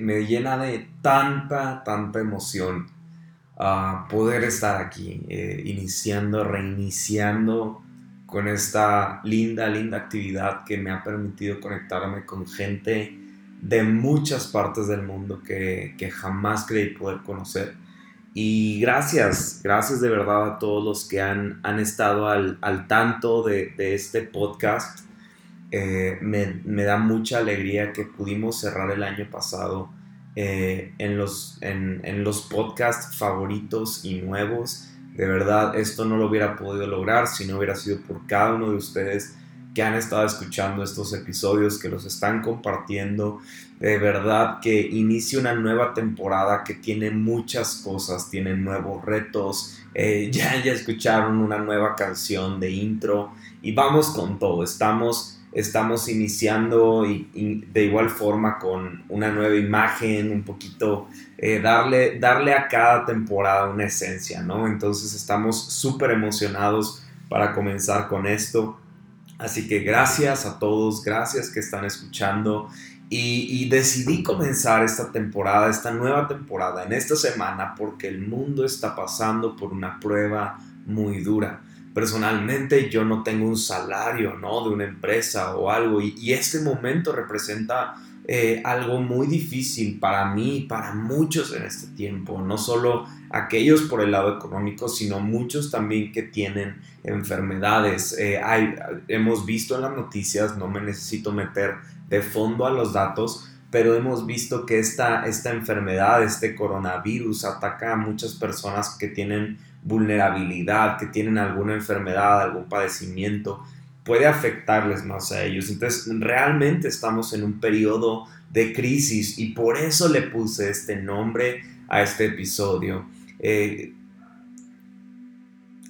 Me, llena de tanta, tanta emoción uh, poder estar aquí, eh, iniciando, reiniciando con esta linda, linda actividad que me ha permitido conectarme con gente de muchas partes del mundo que, que jamás creí poder conocer. Y gracias, gracias de verdad a todos los que han, han estado al, al tanto de este podcast eh, me, da mucha alegría que pudimos cerrar el año pasado eh, en, los, en, los podcasts favoritos y nuevos. De verdad, esto no lo hubiera podido lograr si no hubiera sido por cada uno de ustedes que han estado escuchando estos episodios, que los están compartiendo. De verdad que inicia una nueva temporada que tiene muchas cosas, tiene nuevos retos. Eh, ya, ya escucharon una nueva canción de intro y vamos con todo. Estamos estamos iniciando de igual forma con una nueva imagen, un poquito eh, darle, darle a cada temporada una esencia, ¿no? Entonces estamos súper emocionados para comenzar con esto. Así que gracias a todos, gracias que están escuchando y, decidí comenzar esta temporada, esta nueva temporada en esta semana porque el mundo está pasando por una prueba muy dura personalmente yo no tengo un salario, ¿no? De una empresa o algo y, este momento representa eh, algo muy difícil para mí para muchos en este tiempo, no solo aquellos por el lado económico, sino muchos también que tienen enfermedades. Eh, hay, hemos visto en las noticias, no me necesito meter de fondo a los datos, pero hemos visto que esta, esta enfermedad, este coronavirus, ataca a muchas personas que tienen vulnerabilidad, que tienen alguna enfermedad, algún padecimiento, puede afectarles más a ellos. Entonces, realmente estamos en un periodo de crisis y por eso le puse este nombre a este episodio. Eh,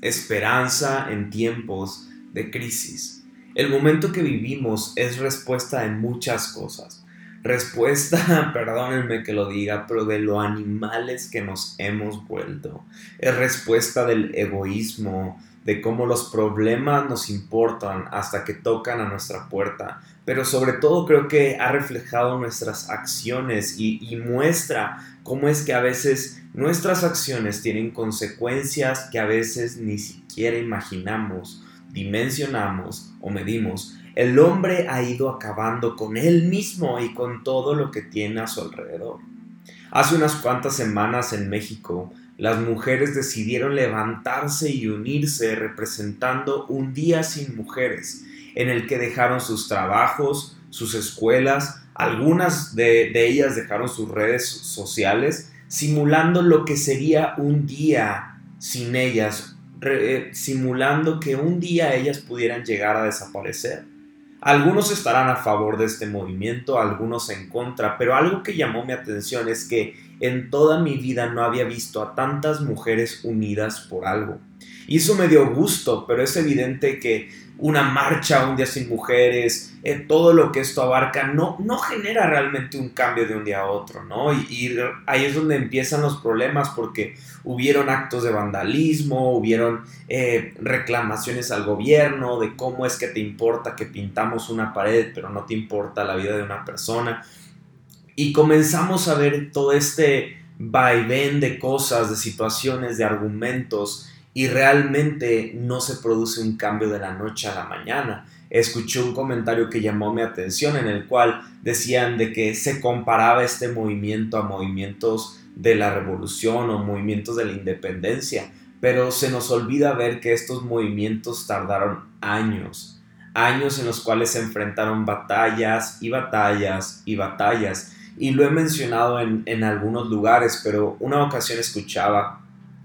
esperanza en tiempos de crisis. El momento que vivimos es respuesta de muchas cosas respuesta, perdónenme que lo diga, pero de lo animales que nos hemos vuelto. Es respuesta del egoísmo, de cómo los problemas nos importan hasta que tocan a nuestra puerta. Pero sobre todo creo que ha reflejado nuestras acciones y, y muestra cómo es que a veces nuestras acciones tienen consecuencias que a veces ni siquiera imaginamos, dimensionamos o medimos el hombre ha ido acabando con él mismo y con todo lo que tiene a su alrededor. Hace unas cuantas semanas en México, las mujeres decidieron levantarse y unirse representando un día sin mujeres, en el que dejaron sus trabajos, sus escuelas, algunas de, ellas dejaron sus redes sociales, simulando lo que sería un día sin ellas, eh, simulando que un día ellas pudieran llegar a desaparecer. Algunos estarán a favor de este movimiento, algunos en contra, pero algo que llamó mi atención es que en toda mi vida no había visto a tantas mujeres unidas por algo. Y eso me dio gusto, pero es evidente que una marcha, un día sin mujeres, eh, todo lo que esto abarca, no, no genera realmente un cambio de un día a otro, ¿no? Y, ahí es donde empiezan los problemas porque hubieron actos de vandalismo, hubieron eh, reclamaciones al gobierno de cómo es que te importa que pintamos una pared, pero no te importa la vida de una persona. Y comenzamos a ver todo este vaivén de cosas, de situaciones, de argumentos y realmente no se produce un cambio de la noche a la mañana. Escuché un comentario que llamó mi atención en el cual decían de que se comparaba este movimiento a movimientos de la revolución o movimientos de la independencia, pero se nos olvida ver que estos movimientos tardaron años, años en los cuales se enfrentaron batallas y batallas y batallas. Y lo he mencionado en, en algunos lugares, pero una ocasión escuchaba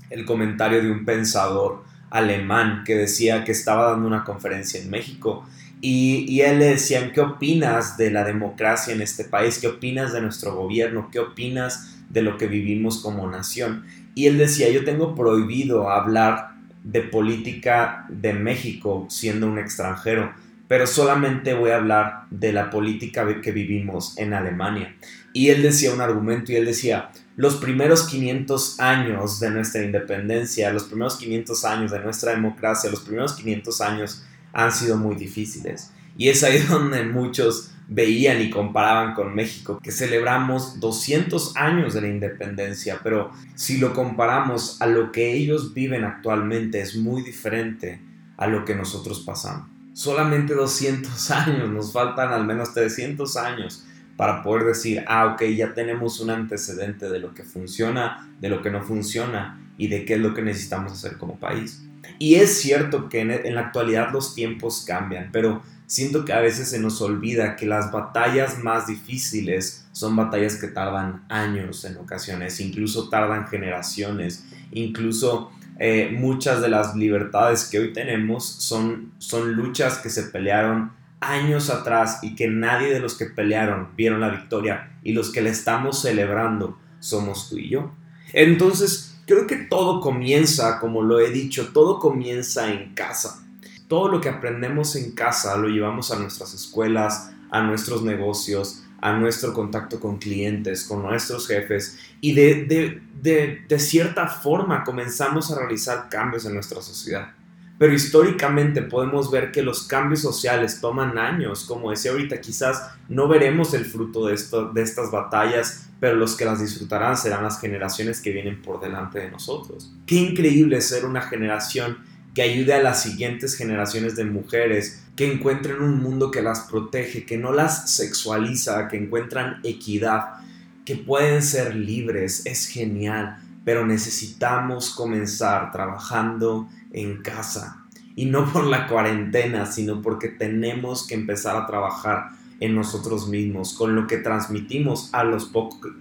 el comentario de un pensador alemán que decía que estaba dando una conferencia en México y, él le decían, ¿qué opinas de la democracia en este país? ¿Qué opinas de nuestro gobierno? ¿Qué opinas de lo que vivimos como nación? Y él decía, yo tengo prohibido hablar de política de México siendo un extranjero, pero solamente voy a hablar de la política que vivimos en Alemania. Y él decía un argumento y él decía, los primeros 500 años de nuestra independencia, los primeros 500 años de nuestra democracia, los primeros 500 años han sido muy difíciles. Y es ahí donde muchos veían y comparaban con México, que celebramos 200 años de la independencia, pero si lo comparamos a lo que ellos viven actualmente es muy diferente a lo que nosotros pasamos. Solamente 200 años, nos faltan al menos 300 años para poder decir, ah, ok, ya tenemos un antecedente de lo que funciona, de lo que no funciona y de qué es lo que necesitamos hacer como país. Y es cierto que en, la actualidad los tiempos cambian, pero siento que a veces se nos olvida que las batallas más difíciles son batallas que tardan años en ocasiones, incluso tardan generaciones, incluso eh, muchas de las libertades que hoy tenemos son, son luchas que se pelearon años atrás y que nadie de los que pelearon vieron la victoria y los que la estamos celebrando somos tú y yo. Entonces, creo que todo comienza, como lo he dicho, todo comienza en casa todo lo que aprendemos en casa lo llevamos a nuestras escuelas, a nuestros negocios, a nuestro contacto con clientes, con nuestros jefes y de, de, cierta forma comenzamos a realizar cambios en nuestra sociedad. Pero históricamente podemos ver que los cambios sociales toman años, como decía ahorita, quizás no veremos el fruto de, esto, de estas batallas, pero los que las disfrutarán serán las generaciones que vienen por delante de nosotros. Qué increíble ser una generación que ayude a las siguientes generaciones de mujeres, que encuentren un mundo que las protege, que no las sexualiza, que encuentran equidad, que pueden ser libres, es genial, pero necesitamos comenzar trabajando en casa. Y no por la cuarentena, sino porque tenemos que empezar a trabajar en nosotros mismos, con lo que transmitimos a los,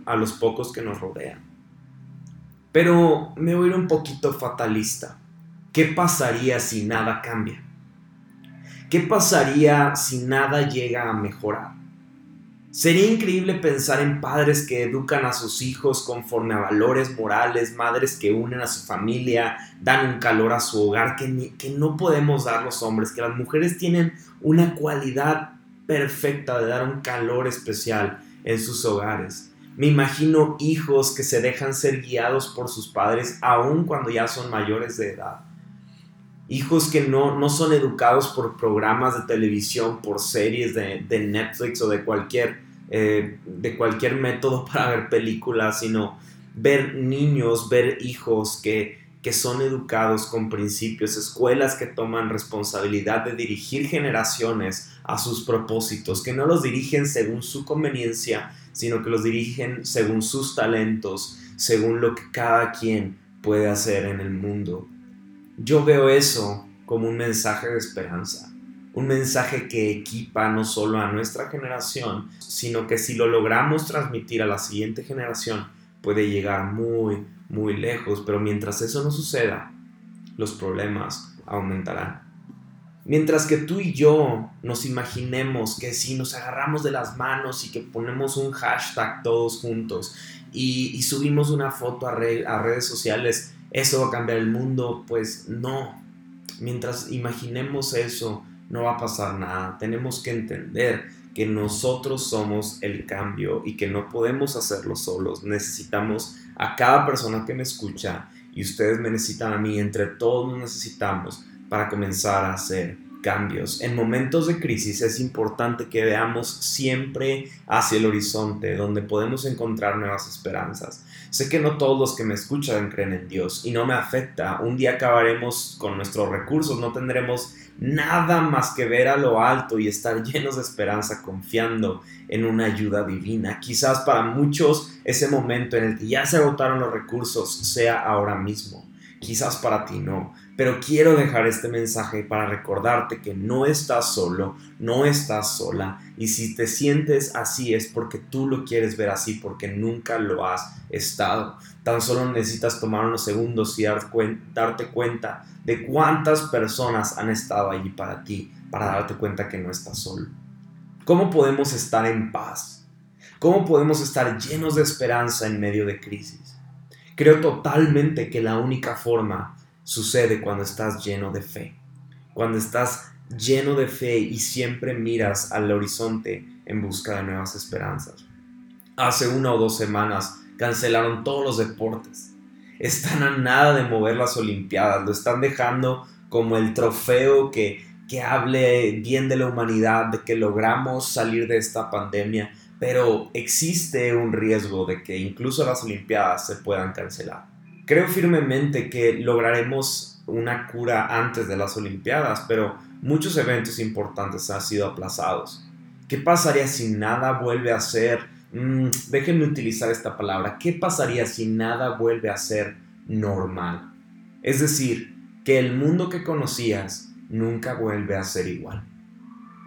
a los pocos que nos rodean. Pero me voy a ir un poquito fatalista. ¿Qué pasaría si nada cambia? ¿Qué pasaría si nada llega a mejorar? Sería increíble pensar en padres que educan a sus hijos conforme a valores morales, madres que unen a su familia, dan un calor a su hogar que, que no podemos dar los hombres, que las mujeres tienen una cualidad perfecta de dar un calor especial en sus hogares. Me imagino hijos que se dejan ser guiados por sus padres aun cuando ya son mayores de edad hijos que no, no son educados por programas de televisión, por series de, Netflix o de cualquier, eh, de cualquier método para ver películas, sino ver niños, ver hijos que, que son educados con principios, escuelas que toman responsabilidad de dirigir generaciones a sus propósitos, que no los dirigen según su conveniencia, sino que los dirigen según sus talentos, según lo que cada quien puede hacer en el mundo. Yo veo eso como un mensaje de esperanza, un mensaje que equipa no solo a nuestra generación, sino que si lo logramos transmitir a la siguiente generación, puede llegar muy, muy lejos, pero mientras eso no suceda, los problemas aumentarán. Mientras que tú y yo nos imaginemos que si nos agarramos de las manos y que ponemos un hashtag todos juntos y, subimos una foto a redes sociales, eso va a cambiar el mundo, pues no. Mientras imaginemos eso, no va a pasar nada. Tenemos que entender que nosotros somos el cambio y que no podemos hacerlo solos. Necesitamos a cada persona que me escucha y ustedes me necesitan a mí. Entre todos nos necesitamos para comenzar a hacer cambios. En momentos de crisis es importante que veamos siempre hacia el horizonte, donde podemos encontrar nuevas esperanzas. Sé que no todos los que me escuchan creen en Dios y no me afecta. Un día acabaremos con nuestros recursos, no tendremos nada más que ver a lo alto y estar llenos de esperanza confiando en una ayuda divina. Quizás para muchos ese momento en el que ya se agotaron los recursos sea ahora mismo. Quizás para ti no, pero quiero dejar este mensaje para recordarte que no estás solo, no estás sola, y si te sientes así es porque tú lo quieres ver así, porque nunca lo has estado. Tan solo necesitas tomar unos segundos y darte cuenta de cuántas personas han estado allí para ti, para darte cuenta que no estás solo. ¿Cómo podemos estar en paz? ¿Cómo podemos estar llenos de esperanza en medio de crisis? Creo totalmente que la única forma sucede cuando estás lleno de fe. Cuando estás lleno de fe y siempre miras al horizonte en busca de nuevas esperanzas. Hace una o dos semanas cancelaron todos los deportes. Están a nada de mover las Olimpiadas, lo están dejando como el trofeo que, que hable bien de la humanidad, de que logramos salir de esta pandemia, pero existe un riesgo de que incluso las Olimpiadas se puedan cancelar. Creo firmemente que lograremos una cura antes de las Olimpiadas, pero muchos eventos importantes han sido aplazados. ¿Qué pasaría si nada vuelve a ser, mm, déjenme utilizar esta palabra, qué pasaría si nada vuelve a ser normal? Es decir, que el mundo que conocías nunca vuelve a ser igual.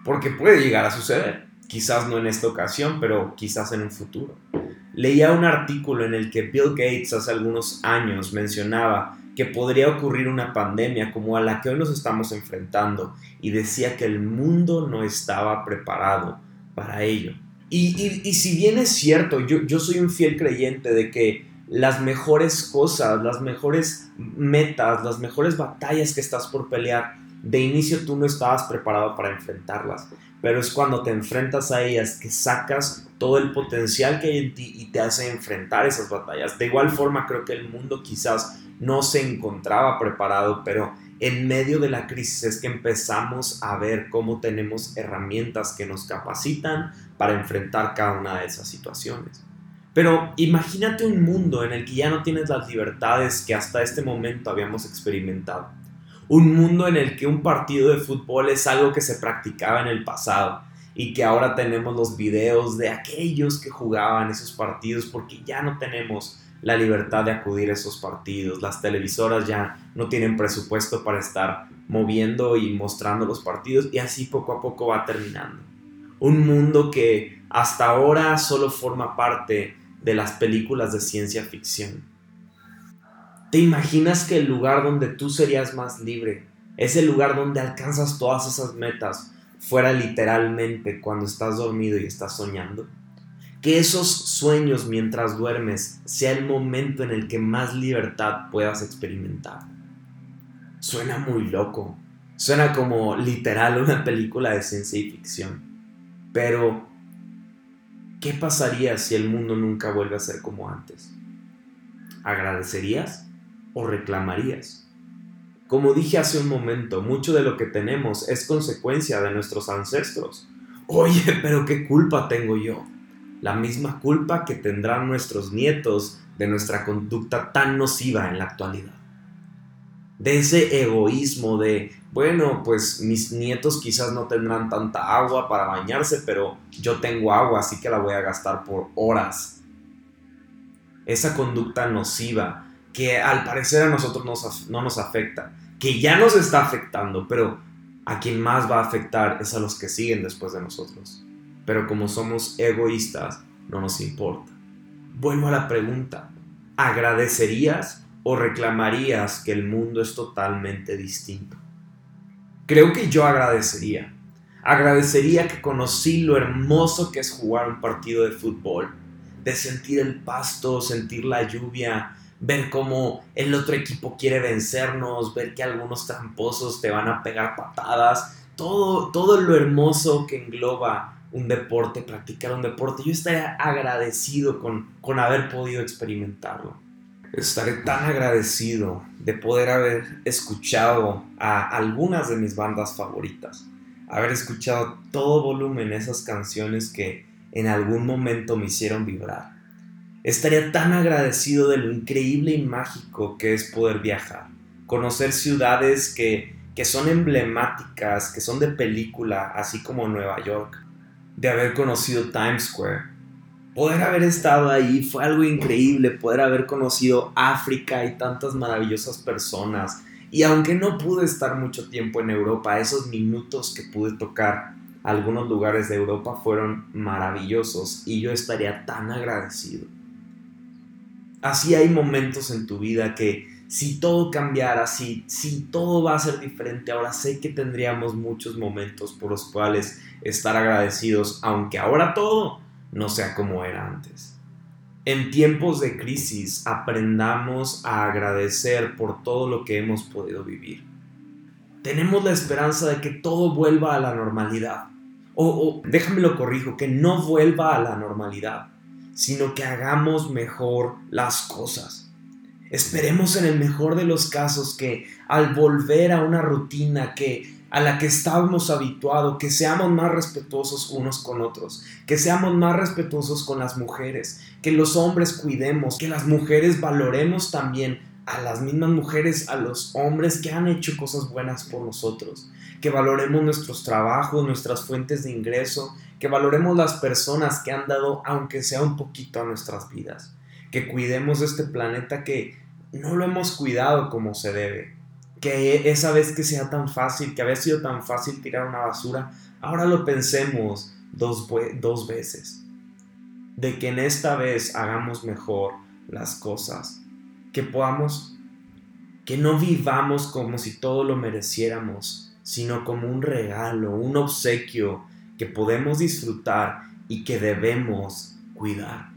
Porque puede llegar a suceder quizás no en esta ocasión, pero quizás en un futuro. Leía un artículo en el que Bill Gates hace algunos años mencionaba que podría ocurrir una pandemia como a la que hoy nos estamos enfrentando y decía que el mundo no estaba preparado para ello. Y, si bien es cierto, yo, soy un fiel creyente de que las mejores cosas, las mejores metas, las mejores batallas que estás por pelear, de inicio tú no estabas preparado para enfrentarlas pero es cuando te enfrentas a ellas que sacas todo el potencial que hay en ti y te hace enfrentar esas batallas. De igual forma creo que el mundo quizás no se encontraba preparado, pero en medio de la crisis es que empezamos a ver cómo tenemos herramientas que nos capacitan para enfrentar cada una de esas situaciones. Pero imagínate un mundo en el que ya no tienes las libertades que hasta este momento habíamos experimentado un mundo en el que un partido de fútbol es algo que se practicaba en el pasado y que ahora tenemos los videos de aquellos que jugaban esos partidos porque ya no tenemos la libertad de acudir a esos partidos. Las televisoras ya no tienen presupuesto para estar moviendo y mostrando los partidos y así poco a poco va terminando. Un mundo que hasta ahora solo forma parte de las películas de ciencia ficción. ¿Te imaginas que el lugar donde tú serías más libre, ese lugar donde alcanzas todas esas metas, fuera literalmente cuando estás dormido y estás soñando? Que esos sueños mientras duermes sea el momento en el que más libertad puedas experimentar. Suena muy loco. Suena como literal una película de ciencia y ficción. Pero, ¿qué pasaría si el mundo nunca vuelve a ser como antes? ¿Agradecerías? O reclamarías? Como dije hace un momento, mucho de lo que tenemos es consecuencia de nuestros ancestros. Oye, pero ¿qué culpa tengo yo? La misma culpa que tendrán nuestros nietos de nuestra conducta tan nociva en la actualidad. De ese egoísmo de, bueno, pues mis nietos quizás no tendrán tanta agua para bañarse, pero yo tengo agua, así que la voy a gastar por horas. Esa conducta nociva que al parecer a nosotros no nos afecta, que ya nos está afectando, pero a quien más va a afectar es a los que siguen después de nosotros. Pero como somos egoístas, no nos importa. Vuelvo a la pregunta, ¿agradecerías o reclamarías que el mundo es totalmente distinto? Creo que yo agradecería. Agradecería que conocí lo hermoso que es jugar un partido de fútbol, de sentir el pasto, sentir la lluvia, ver cómo el otro equipo quiere vencernos, ver que algunos tramposos te van a pegar patadas, todo, todo lo hermoso que engloba un deporte, practicar un deporte. Yo estaría agradecido con, con haber podido experimentarlo. Estaré tan agradecido de poder haber escuchado a algunas de mis bandas favoritas, haber escuchado todo volumen esas canciones que en algún momento me hicieron vibrar Estaría tan agradecido de lo increíble y mágico que es poder viajar, conocer ciudades que, que son emblemáticas, que son de película, así como Nueva York, de haber conocido Times Square. Poder haber estado ahí fue algo increíble, poder haber conocido África y tantas maravillosas personas. Y aunque no pude estar mucho tiempo en Europa, esos minutos que pude tocar algunos lugares de Europa fueron maravillosos y yo estaría tan agradecido así hay momentos en tu vida que si todo cambiara, si, si todo va a ser diferente, ahora sé que tendríamos muchos momentos por los cuales estar agradecidos, aunque ahora todo no sea como era antes. En tiempos de crisis aprendamos a agradecer por todo lo que hemos podido vivir. Tenemos la esperanza de que todo vuelva a la normalidad. O, o déjame lo corrijo, que no vuelva a la normalidad sino que hagamos mejor las cosas. Esperemos en el mejor de los casos que al volver a una rutina que a la que estamos habituados, que seamos más respetuosos unos con otros, que seamos más respetuosos con las mujeres, que los hombres cuidemos, que las mujeres valoremos también a las mismas mujeres, a los hombres que han hecho cosas buenas por nosotros, que valoremos nuestros trabajos, nuestras fuentes de ingreso, que valoremos las personas que han dado, aunque sea un poquito, a nuestras vidas, que cuidemos este planeta que no lo hemos cuidado como se debe, que esa vez que sea tan fácil, que había sido tan fácil tirar una basura, ahora lo pensemos dos, dos veces. De que en esta vez hagamos mejor las cosas. Que podamos, que no vivamos como si todo lo mereciéramos, sino como un regalo, un obsequio que podemos disfrutar y que debemos cuidar.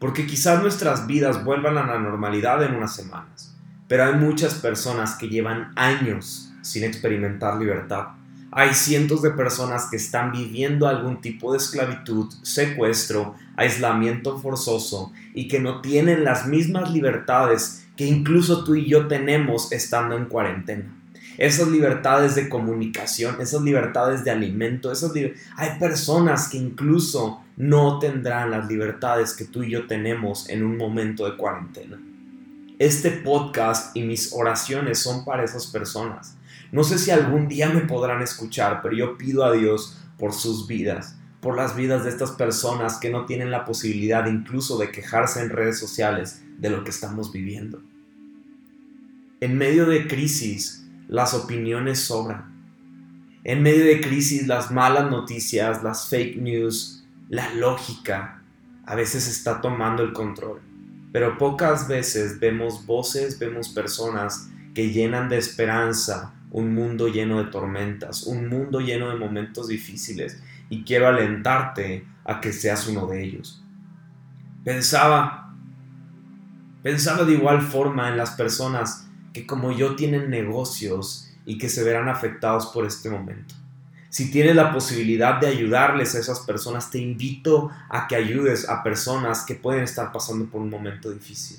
Porque quizás nuestras vidas vuelvan a la normalidad en unas semanas pero hay muchas personas que llevan años sin experimentar libertad. Hay cientos de personas que están viviendo algún tipo de esclavitud, secuestro, aislamiento forzoso y que no tienen las mismas libertades que incluso tú y yo tenemos estando en cuarentena. Esas libertades de comunicación, esas libertades de alimento, esas hay personas que incluso no tendrán las libertades que tú y yo tenemos en un momento de cuarentena. Este podcast y mis oraciones son para esas personas. No sé si algún día me podrán escuchar, pero yo pido a Dios por sus vidas, por las vidas de estas personas que no tienen la posibilidad incluso de quejarse en redes sociales de lo que estamos viviendo. En medio de crisis, las opiniones sobran. En medio de crisis, las malas noticias, las fake news, la lógica a veces está tomando el control pero pocas veces vemos voces, vemos personas que llenan de esperanza un mundo lleno de tormentas, un mundo lleno de momentos difíciles, y quiero alentarte a que seas uno de ellos. Pensaba, pensaba de igual forma en las personas que como yo tienen negocios y que se verán afectados por este momento. Si tienes la posibilidad de ayudarles a esas personas, te invito a que ayudes a personas que pueden estar pasando por un momento difícil.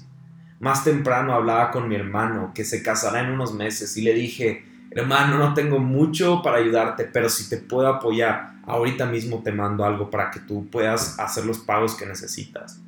Más temprano hablaba con mi hermano que se casará en unos meses y le dije, hermano, no tengo mucho para ayudarte, pero si te puedo apoyar, ahorita mismo te mando algo para que tú puedas hacer los pagos que necesitas.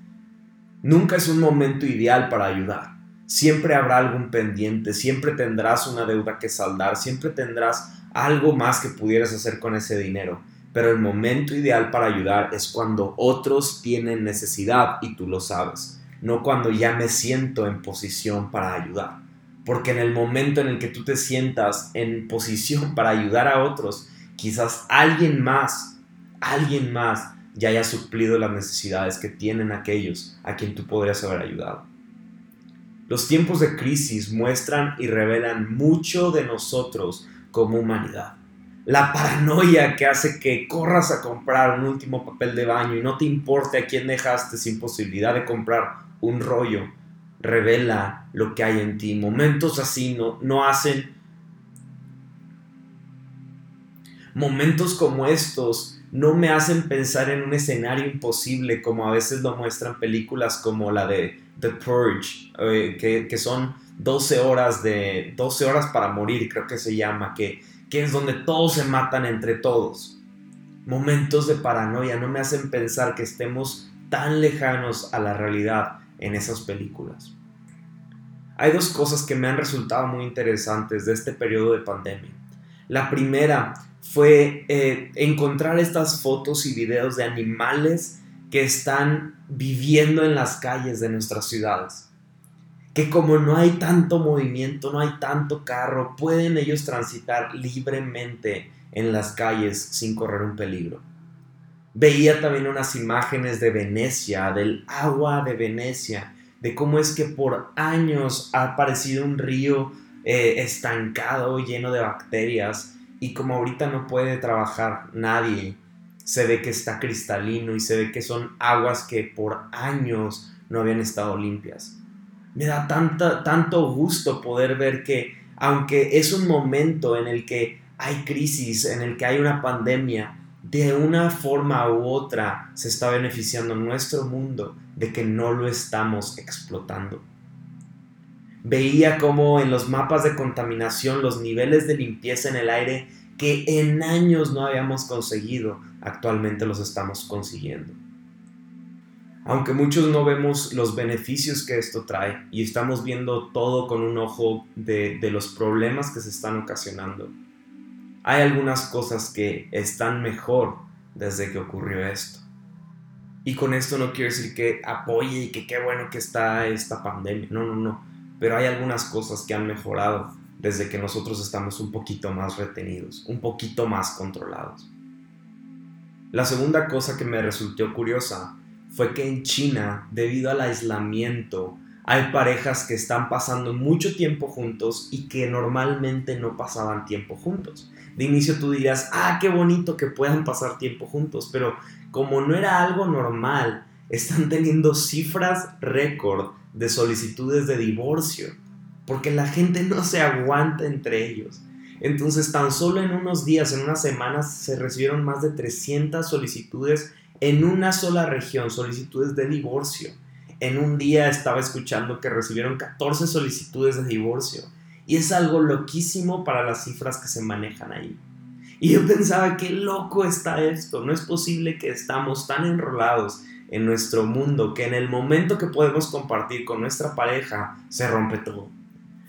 Nunca es un momento ideal para ayudar. Siempre habrá algún pendiente, siempre tendrás una deuda que saldar, siempre tendrás algo más que pudieras hacer con ese dinero. Pero el momento ideal para ayudar es cuando otros tienen necesidad y tú lo sabes, no cuando ya me siento en posición para ayudar. Porque en el momento en el que tú te sientas en posición para ayudar a otros, quizás alguien más, alguien más ya haya suplido las necesidades que tienen aquellos a quien tú podrías haber ayudado. Los tiempos de crisis muestran y revelan mucho de nosotros como humanidad. La paranoia que hace que corras a comprar un último papel de baño y no te importe a quién dejaste sin posibilidad de comprar un rollo, revela lo que hay en ti. Momentos así no, no hacen... Momentos como estos no me hacen pensar en un escenario imposible como a veces lo muestran películas como la de The Purge, eh, que, que son 12 horas de 12 horas para morir, creo que se llama, que, que es donde todos se matan entre todos. Momentos de paranoia no me hacen pensar que estemos tan lejanos a la realidad en esas películas. Hay dos cosas que me han resultado muy interesantes de este periodo de pandemia. La primera fue eh, encontrar estas fotos y videos de animales que están viviendo en las calles de nuestras ciudades que como no hay tanto movimiento, no hay tanto carro, pueden ellos transitar libremente en las calles sin correr un peligro. Veía también unas imágenes de Venecia, del agua de Venecia, de cómo es que por años ha aparecido un río eh, estancado, lleno de bacterias, y como ahorita no puede trabajar nadie, se ve que está cristalino y se ve que son aguas que por años no habían estado limpias me da tanta, tanto gusto poder ver que aunque es un momento en el que hay crisis, en el que hay una pandemia, de una forma u otra se está beneficiando nuestro mundo de que no lo estamos explotando. Veía como en los mapas de contaminación los niveles de limpieza en el aire que en años no habíamos conseguido, actualmente los estamos consiguiendo. Aunque muchos no vemos los beneficios que esto trae y estamos viendo todo con un ojo de, los problemas que se están ocasionando, hay algunas cosas que están mejor desde que ocurrió esto. Y con esto no quiero decir que apoye y que qué bueno que está esta pandemia. No, no, no. Pero hay algunas cosas que han mejorado desde que nosotros estamos un poquito más retenidos, un poquito más controlados. La segunda cosa que me resultó curiosa fue que en China, debido al aislamiento, hay parejas que están pasando mucho tiempo juntos y que normalmente no pasaban tiempo juntos. De inicio tú dirías, ah, qué bonito que puedan pasar tiempo juntos, pero como no era algo normal, están teniendo cifras récord de solicitudes de divorcio, porque la gente no se aguanta entre ellos. Entonces, tan solo en unos días, en unas semanas, se recibieron más de 300 solicitudes en una sola región, solicitudes de divorcio en un día estaba escuchando que recibieron 14 solicitudes de divorcio. Y es algo loquísimo para las cifras que se manejan ahí. Y yo pensaba, qué loco está esto. No es posible que estamos tan enrolados en nuestro mundo que en el momento que podemos compartir con nuestra pareja se rompe todo.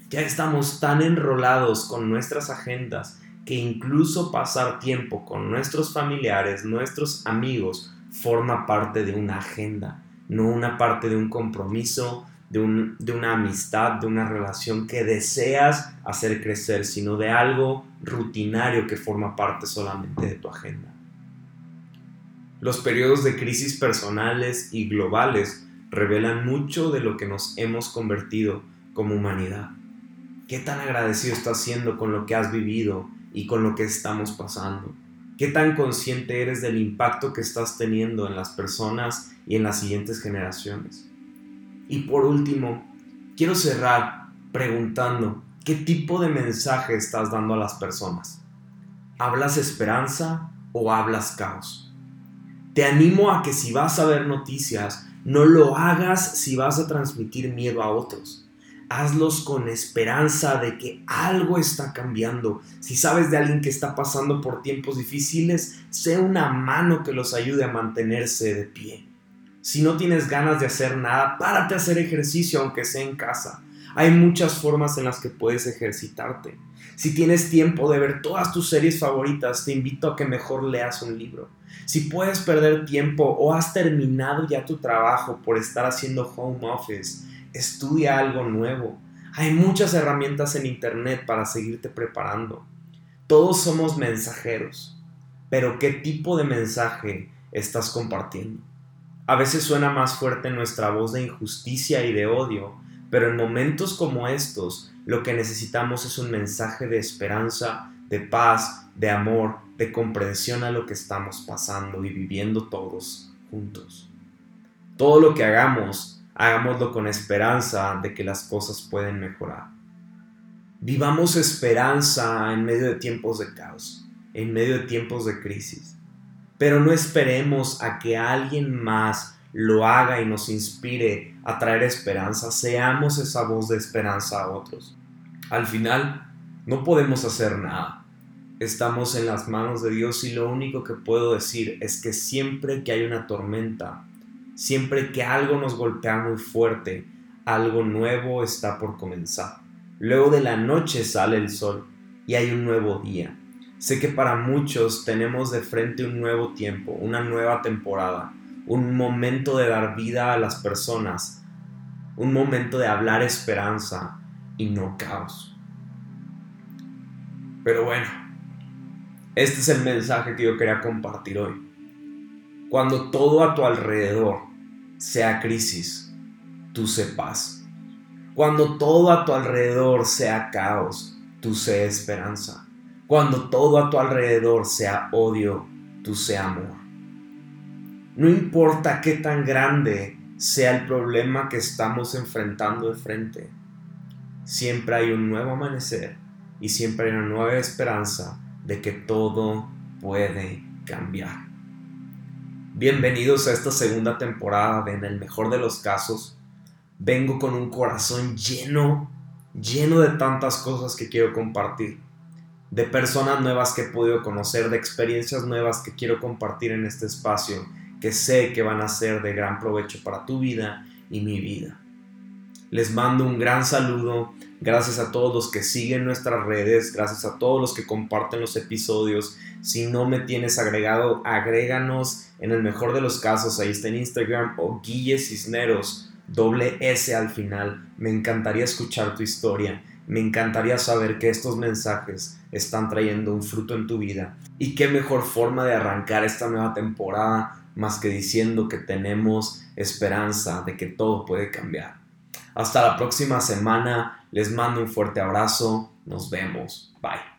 Ya estamos tan enrolados con nuestras agendas que incluso pasar tiempo con nuestros familiares, nuestros amigos, forma parte de una agenda no una parte de un compromiso, de, una amistad, de una relación que deseas hacer crecer, sino de algo rutinario que forma parte solamente de tu agenda. Los periodos de crisis personales y globales revelan mucho de lo que nos hemos convertido como humanidad. ¿Qué tan agradecido estás siendo con lo que has vivido y con lo que estamos pasando? ¿Qué tan consciente eres del impacto que estás teniendo en las personas y en las siguientes generaciones? Y por último, quiero cerrar preguntando, ¿qué tipo de mensaje estás dando a las personas? ¿Hablas esperanza o hablas caos? Te animo a que si vas a ver noticias, no lo hagas si vas a transmitir miedo a otros hazlos con esperanza de que algo está cambiando. Si sabes de alguien que está pasando por tiempos difíciles, sé una mano que los ayude a mantenerse de pie. Si no tienes ganas de hacer nada, párate a hacer ejercicio aunque sea en casa. Hay muchas formas en las que puedes ejercitarte. Si tienes tiempo de ver todas tus series favoritas, te invito a que mejor leas un libro. Si puedes perder tiempo o has terminado ya tu trabajo por estar haciendo home office, estudia algo nuevo. Hay muchas herramientas en Internet para seguirte preparando. Todos somos mensajeros, pero ¿qué tipo de mensaje estás compartiendo? A veces suena más fuerte nuestra voz de injusticia y de odio, pero en momentos como estos lo que necesitamos es un mensaje de esperanza, de paz, de amor, de comprensión a lo que estamos pasando y viviendo todos juntos. Todo lo que hagamos hagámoslo con esperanza de que las cosas pueden mejorar. Vivamos esperanza en medio de tiempos de caos, en medio de tiempos de crisis. Pero no esperemos a que alguien más lo haga y nos inspire a traer esperanza. Seamos esa voz de esperanza a otros. Al final, no podemos hacer nada. Estamos en las manos de Dios y lo único que puedo decir es que siempre que hay una tormenta, Siempre que algo nos golpea muy fuerte, algo nuevo está por comenzar. Luego de la noche sale el sol y hay un nuevo día. Sé que para muchos tenemos de frente un nuevo tiempo, una nueva temporada, un momento de dar vida a las personas, un momento de hablar esperanza y no caos. Pero bueno, este es el mensaje que yo quería compartir hoy. Cuando todo a tu alrededor sea crisis, tú sé paz. Cuando todo a tu alrededor sea caos, tú sé esperanza. Cuando todo a tu alrededor sea odio, tú sé amor. No importa qué tan grande sea el problema que estamos enfrentando de frente, siempre hay un nuevo amanecer y siempre hay una nueva esperanza de que todo puede cambiar. Bienvenidos a esta segunda temporada de En el mejor de los casos. Vengo con un corazón lleno, lleno de tantas cosas que quiero compartir. de personas nuevas que he podido conocer, de experiencias nuevas que quiero compartir en este espacio, que sé que van a ser de gran provecho para tu vida y mi vida. Les mando un gran saludo, gracias a todos los que siguen nuestras redes, gracias a todos los que comparten los episodios. Si no me tienes agregado, agréganos en el mejor de los casos, ahí está en Instagram o Guille Cisneros, doble S al final. Me encantaría escuchar tu historia, me encantaría saber que estos mensajes están trayendo un fruto en tu vida. Y qué mejor forma de arrancar esta nueva temporada más que diciendo que tenemos esperanza de que todo puede cambiar. Hasta la próxima semana. Les mando un fuerte abrazo. Nos vemos. Bye.